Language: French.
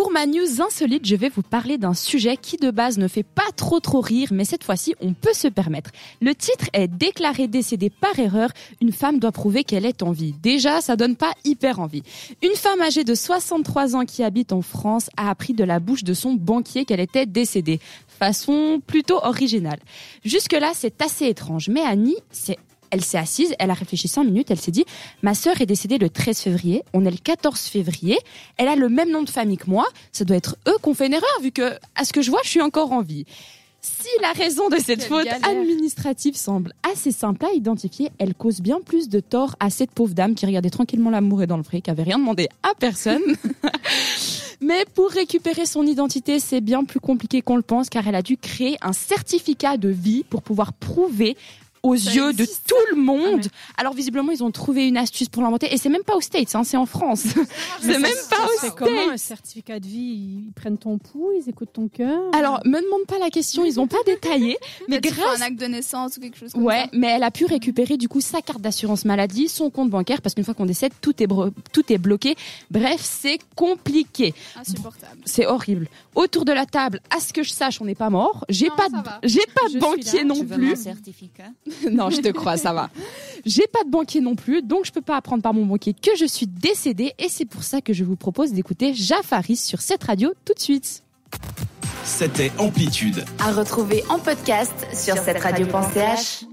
Pour ma news insolite, je vais vous parler d'un sujet qui de base ne fait pas trop trop rire, mais cette fois-ci, on peut se permettre. Le titre est Déclaré décédée par erreur, une femme doit prouver qu'elle est en vie. Déjà, ça donne pas hyper envie. Une femme âgée de 63 ans qui habite en France a appris de la bouche de son banquier qu'elle était décédée. Façon plutôt originale. Jusque-là, c'est assez étrange, mais Annie, c'est elle s'est assise, elle a réfléchi cinq minutes, elle s'est dit, ma sœur est décédée le 13 février, on est le 14 février, elle a le même nom de famille que moi, ça doit être eux qu'on fait une erreur, vu que, à ce que je vois, je suis encore en vie. Si la raison de cette faute administrative semble assez simple à identifier, elle cause bien plus de tort à cette pauvre dame qui regardait tranquillement l'amour et dans le fric, qui avait rien demandé à personne. Mais pour récupérer son identité, c'est bien plus compliqué qu'on le pense car elle a dû créer un certificat de vie pour pouvoir prouver aux yeux de tout le monde. Ah, Alors visiblement, ils ont trouvé une astuce pour l'inventer. Et c'est même pas aux States, hein, c'est en France. c'est même pas aux States. comment un certificat de vie Ils prennent ton pouls, ils écoutent ton cœur Alors, me demande pas la question, ils ont pas détaillé. mais grâce... un acte de naissance ou quelque chose comme ouais, ça. mais elle a pu récupérer du coup sa carte d'assurance maladie, son compte bancaire, parce qu'une fois qu'on décède, tout est, tout est bloqué. Bref, c'est compliqué. Insupportable. C'est horrible. Autour de la table, à ce que je sache, on n'est pas mort. J'ai pas, de... j'ai pas de banquier non tu plus. Veux certificat? non, je te crois, ça va. J'ai pas de banquier non plus, donc je peux pas apprendre par mon banquier que je suis décédée et c'est pour ça que je vous propose d'écouter Jafaris sur cette radio tout de suite. C'était Amplitude. À retrouver en podcast sur cette radio.ch.